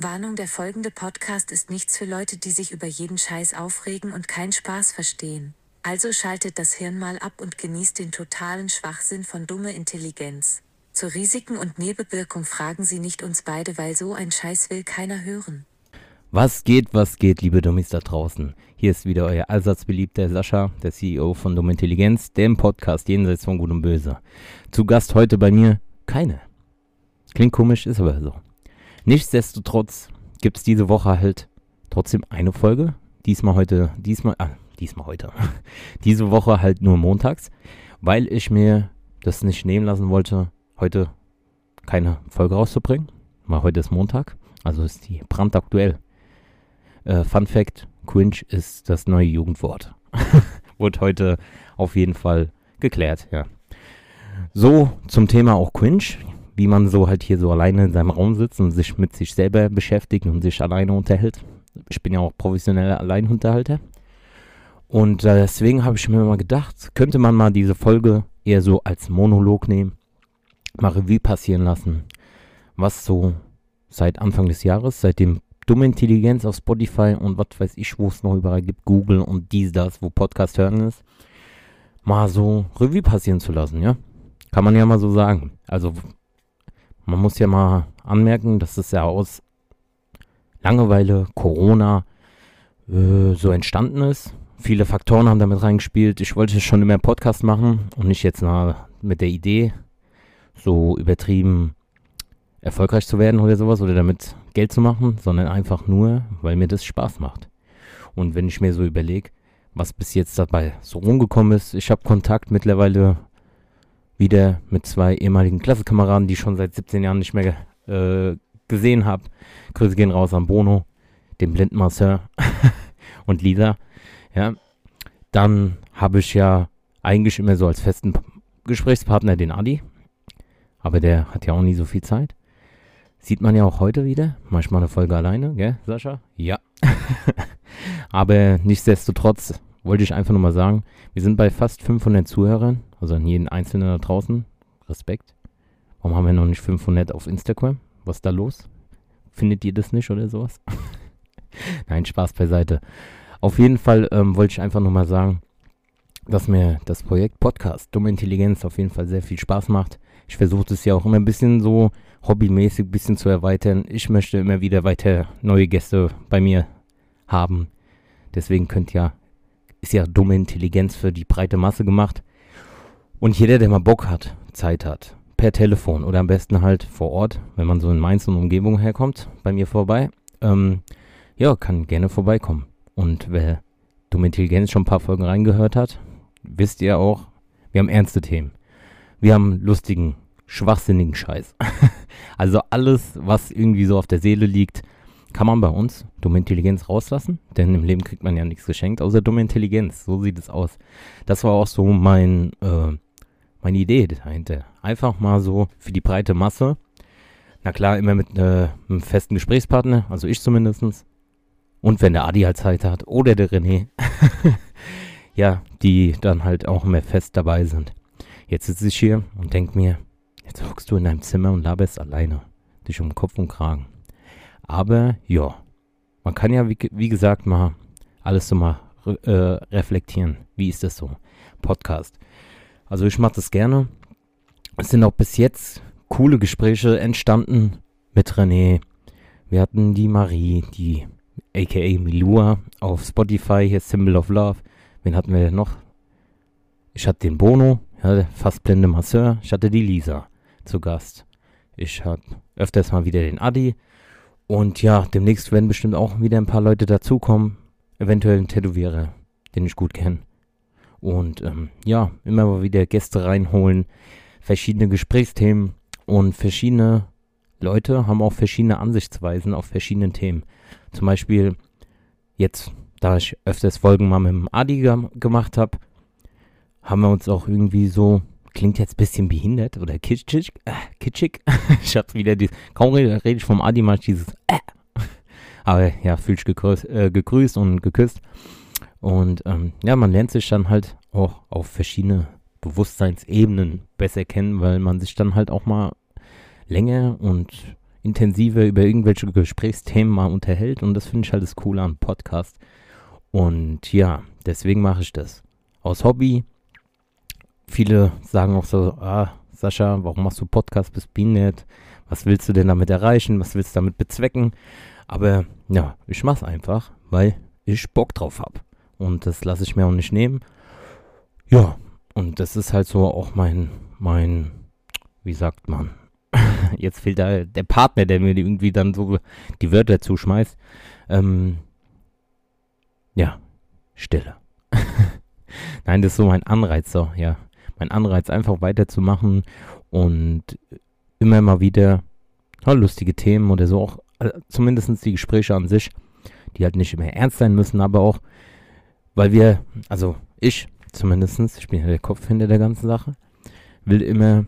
Warnung, der folgende Podcast ist nichts für Leute, die sich über jeden Scheiß aufregen und keinen Spaß verstehen. Also schaltet das Hirn mal ab und genießt den totalen Schwachsinn von dumme Intelligenz. Zu Risiken und Nebenwirkung fragen Sie nicht uns beide, weil so ein Scheiß will keiner hören. Was geht, was geht, liebe Dummies da draußen? Hier ist wieder euer allseits beliebter Sascha, der CEO von Dumme Intelligenz, dem Podcast Jenseits von Gut und Böse. Zu Gast heute bei mir keine. Klingt komisch, ist aber so. Nichtsdestotrotz gibt es diese Woche halt trotzdem eine Folge. Diesmal heute, diesmal, ah, diesmal heute. diese Woche halt nur montags, weil ich mir das nicht nehmen lassen wollte, heute keine Folge rauszubringen. Mal heute ist Montag, also ist die brandaktuell. Äh, Fun Fact: Cringe ist das neue Jugendwort. Wurde heute auf jeden Fall geklärt, ja. So zum Thema auch Cringe, wie man so halt hier so alleine in seinem Raum sitzt und sich mit sich selber beschäftigt und sich alleine unterhält. Ich bin ja auch professioneller Alleinunterhalter. Und äh, deswegen habe ich mir mal gedacht, könnte man mal diese Folge eher so als Monolog nehmen mal Revue passieren lassen, was so seit Anfang des Jahres, seitdem Dumme Intelligenz auf Spotify und was weiß ich, wo es noch überall gibt, Google und dies, das, wo Podcast hören ist, mal so Revue passieren zu lassen, ja. Kann man ja mal so sagen. Also, man muss ja mal anmerken, dass es ja aus Langeweile, Corona äh, so entstanden ist. Viele Faktoren haben damit reingespielt. Ich wollte schon immer Podcast machen und nicht jetzt mal mit der Idee, so übertrieben erfolgreich zu werden oder sowas oder damit Geld zu machen, sondern einfach nur, weil mir das Spaß macht. Und wenn ich mir so überlege, was bis jetzt dabei so rumgekommen ist, ich habe Kontakt mittlerweile wieder mit zwei ehemaligen Klassenkameraden, die ich schon seit 17 Jahren nicht mehr äh, gesehen habe. Grüße gehen raus an Bono, dem Blindmasseur und Lisa. Ja, dann habe ich ja eigentlich immer so als festen Gesprächspartner den Adi, aber der hat ja auch nie so viel Zeit. Sieht man ja auch heute wieder. Manchmal eine Folge alleine, gell, Sascha? Ja. Aber nichtsdestotrotz wollte ich einfach nur mal sagen, wir sind bei fast 500 Zuhörern, also an jeden Einzelnen da draußen. Respekt. Warum haben wir noch nicht 500 auf Instagram? Was ist da los? Findet ihr das nicht oder sowas? Nein, Spaß beiseite. Auf jeden Fall ähm, wollte ich einfach nur mal sagen, dass mir das Projekt Podcast Dumme Intelligenz auf jeden Fall sehr viel Spaß macht. Ich versuche das ja auch immer ein bisschen so hobbymäßig ein bisschen zu erweitern. Ich möchte immer wieder weiter neue Gäste bei mir haben. Deswegen könnt ja, ist ja dumme Intelligenz für die breite Masse gemacht. Und jeder, der mal Bock hat, Zeit hat, per Telefon oder am besten halt vor Ort, wenn man so in Mainz und Umgebung herkommt, bei mir vorbei, ähm, ja, kann gerne vorbeikommen. Und wer dumme Intelligenz schon ein paar Folgen reingehört hat, wisst ihr auch, wir haben ernste Themen wir haben lustigen, schwachsinnigen Scheiß. also alles, was irgendwie so auf der Seele liegt, kann man bei uns dumme Intelligenz rauslassen, denn im Leben kriegt man ja nichts geschenkt, außer dumme Intelligenz. So sieht es aus. Das war auch so mein, äh, meine Idee dahinter. Einfach mal so für die breite Masse. Na klar, immer mit äh, einem festen Gesprächspartner, also ich zumindestens. Und wenn der Adi halt Zeit hat oder der René. ja, die dann halt auch immer fest dabei sind. Jetzt sitze ich hier und denke mir, jetzt hockst du in deinem Zimmer und laberst alleine, dich um Kopf und Kragen. Aber ja, man kann ja, wie, wie gesagt, mal alles so mal äh, reflektieren. Wie ist das so? Podcast. Also ich mache das gerne. Es sind auch bis jetzt coole Gespräche entstanden mit René. Wir hatten die Marie, die aka Milua auf Spotify, hier Symbol of Love. Wen hatten wir noch? Ich hatte den Bono, ja, fast blinde Masseur. Ich hatte die Lisa zu Gast. Ich hatte öfters mal wieder den Adi. Und ja, demnächst werden bestimmt auch wieder ein paar Leute dazukommen. Eventuell ein Tätowierer, den ich gut kenne. Und ähm, ja, immer mal wieder Gäste reinholen, verschiedene Gesprächsthemen und verschiedene Leute haben auch verschiedene Ansichtsweisen auf verschiedenen Themen. Zum Beispiel jetzt, da ich öfters Folgen mal mit dem Adi gemacht habe, haben wir uns auch irgendwie so, klingt jetzt ein bisschen behindert oder kitschig, äh, kitschig. ich hab's wieder, die, kaum rede, rede ich vom Adi, mach dieses äh. Aber ja, fühl ich gegrüßt, äh, gegrüßt und geküsst. Und ähm, ja, man lernt sich dann halt auch auf verschiedene Bewusstseinsebenen besser kennen, weil man sich dann halt auch mal länger und intensiver über irgendwelche Gesprächsthemen mal unterhält. Und das finde ich halt das Coole am Podcast. Und ja, deswegen mache ich das. Aus Hobby. Viele sagen auch so, ah, Sascha, warum machst du Podcast bis Binet? Was willst du denn damit erreichen? Was willst du damit bezwecken? Aber ja, ich mach's einfach, weil ich Bock drauf habe. Und das lasse ich mir auch nicht nehmen. Ja, und das ist halt so auch mein, mein, wie sagt man? Jetzt fehlt da der Partner, der mir irgendwie dann so die Wörter zuschmeißt. Ähm, ja, Stille. Nein, das ist so mein Anreiz, so, ja. Mein Anreiz, einfach weiterzumachen und immer mal wieder ja, lustige Themen oder so, auch äh, zumindest die Gespräche an sich, die halt nicht immer ernst sein müssen, aber auch, weil wir, also ich zumindest, ich bin ja der Kopf hinter der ganzen Sache, will immer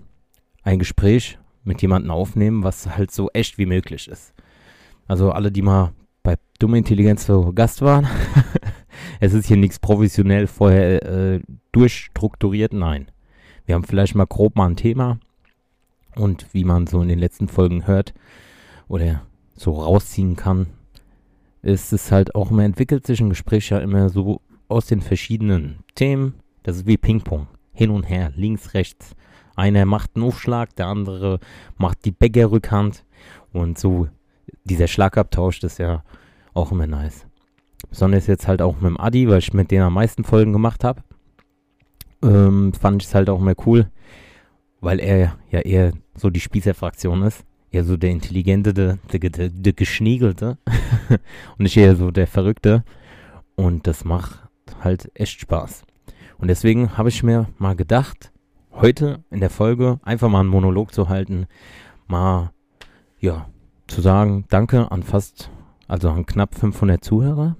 ein Gespräch mit jemandem aufnehmen, was halt so echt wie möglich ist. Also alle, die mal bei Dumme Intelligenz zu Gast waren, es ist hier nichts professionell vorher äh, durchstrukturiert, nein. Wir haben vielleicht mal grob mal ein Thema und wie man so in den letzten Folgen hört oder so rausziehen kann, ist es halt auch immer entwickelt sich ein Gespräch ja immer so aus den verschiedenen Themen. Das ist wie Ping-Pong. Hin und her, links, rechts. Einer macht einen Aufschlag, der andere macht die Bäckerrückhand. Und so dieser Schlagabtausch, das ist ja auch immer nice. Besonders jetzt halt auch mit dem Adi, weil ich mit denen am meisten Folgen gemacht habe. Ähm, fand ich es halt auch immer cool, weil er ja eher so die Spießerfraktion ist. Eher so der Intelligente, der, der, der, der Geschniegelte. und nicht eher so der Verrückte. Und das macht halt echt Spaß. Und deswegen habe ich mir mal gedacht, heute in der Folge einfach mal einen Monolog zu halten, mal, ja, zu sagen, danke an fast, also an knapp 500 Zuhörer,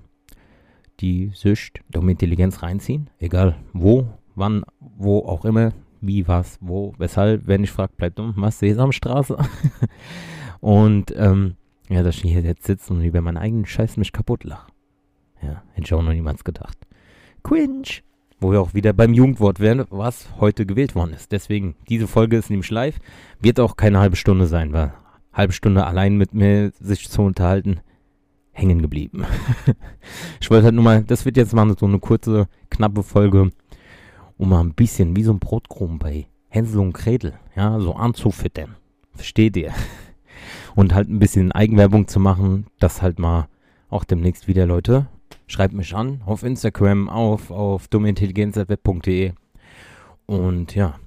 die sich Dumme Intelligenz reinziehen, egal wo, wann, wo auch immer, wie, was, wo, weshalb, wenn ich frage, bleibt dumm, was, Sesamstraße? und, ähm, ja, dass ich hier jetzt sitze und über meinen eigenen Scheiß mich kaputt lache. Ja, hätte ich auch noch niemals gedacht. Quinch. Wo wir auch wieder beim Jugendwort wären, was heute gewählt worden ist. Deswegen, diese Folge ist nämlich live. Wird auch keine halbe Stunde sein, weil halbe Stunde allein mit mir sich zu unterhalten, hängen geblieben. ich wollte halt nur mal, das wird jetzt mal so eine kurze, knappe Folge, um mal ein bisschen wie so ein Brotkrumm bei Hänsel und Gretel, ja, so anzufüttern. Versteht ihr? Und halt ein bisschen Eigenwerbung zu machen, dass halt mal auch demnächst wieder Leute Schreibt mich an auf Instagram, auf, auf dummintelligenz.web.de und ja,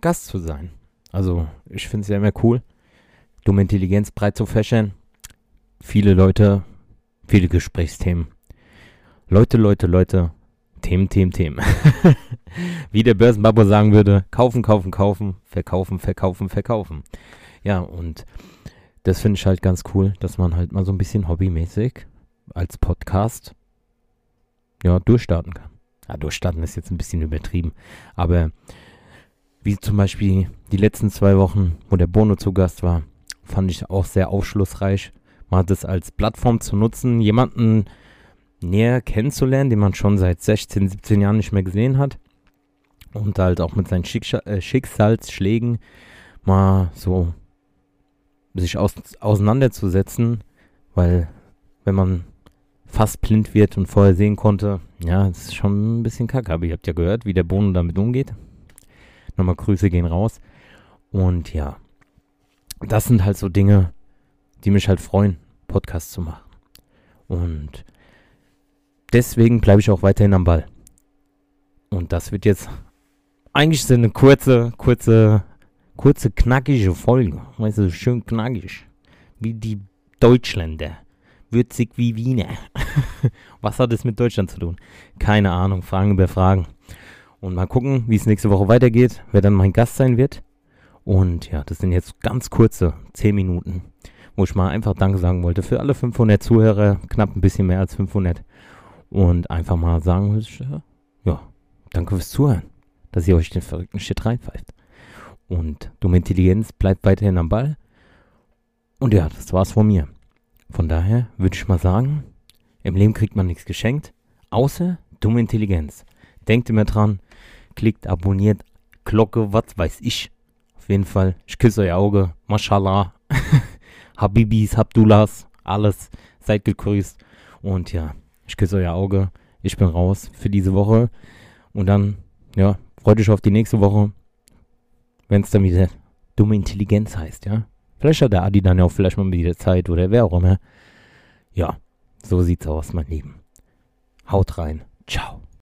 Gast zu sein. Also, ich finde es ja immer cool, dumme Intelligenz breit zu fächern. Viele Leute, viele Gesprächsthemen. Leute, Leute, Leute, Themen, Themen, Themen. Wie der Börsenbabo sagen würde, kaufen, kaufen, kaufen, verkaufen, verkaufen, verkaufen. Ja, und das finde ich halt ganz cool, dass man halt mal so ein bisschen hobbymäßig als Podcast ja, durchstarten kann. Ja, durchstarten ist jetzt ein bisschen übertrieben. Aber wie zum Beispiel die letzten zwei Wochen, wo der Bono zu Gast war, fand ich auch sehr aufschlussreich, mal das als Plattform zu nutzen, jemanden näher kennenzulernen, den man schon seit 16, 17 Jahren nicht mehr gesehen hat. Und halt auch mit seinen Schicksal äh, Schicksalsschlägen mal so sich aus auseinanderzusetzen, weil wenn man fast blind wird und vorher sehen konnte, ja, das ist schon ein bisschen kacke. Aber ihr habt ja gehört, wie der Bohnen damit umgeht. Nochmal Grüße gehen raus. Und ja, das sind halt so Dinge, die mich halt freuen, Podcast zu machen. Und deswegen bleibe ich auch weiterhin am Ball. Und das wird jetzt eigentlich so eine kurze, kurze, kurze, knackige Folge. Weißt du, schön knackig. Wie die Deutschländer würzig wie Wiener. Was hat es mit Deutschland zu tun? Keine Ahnung, Fragen über Fragen. Und mal gucken, wie es nächste Woche weitergeht, wer dann mein Gast sein wird. Und ja, das sind jetzt ganz kurze 10 Minuten, wo ich mal einfach Danke sagen wollte für alle 500 Zuhörer, knapp ein bisschen mehr als 500. Und einfach mal sagen, ja, danke fürs Zuhören, dass ihr euch den verrückten Shit reinpfeift. Und dumme Intelligenz bleibt weiterhin am Ball. Und ja, das war's von mir. Von daher würde ich mal sagen, im Leben kriegt man nichts geschenkt, außer dumme Intelligenz. Denkt immer dran, klickt, abonniert, Glocke, was weiß ich. Auf jeden Fall, ich küsse euer Auge, mashallah. Habibis, Habdullahs, alles. Seid gegrüßt. Und ja, ich küsse euer Auge. Ich bin raus für diese Woche. Und dann, ja, freut euch auf die nächste Woche. Wenn es dann wieder dumme Intelligenz heißt, ja. Vielleicht hat der Adi dann ja auch vielleicht mal wieder Zeit oder wer auch immer. Ja, so sieht's aus, mein Lieben. Haut rein. Ciao.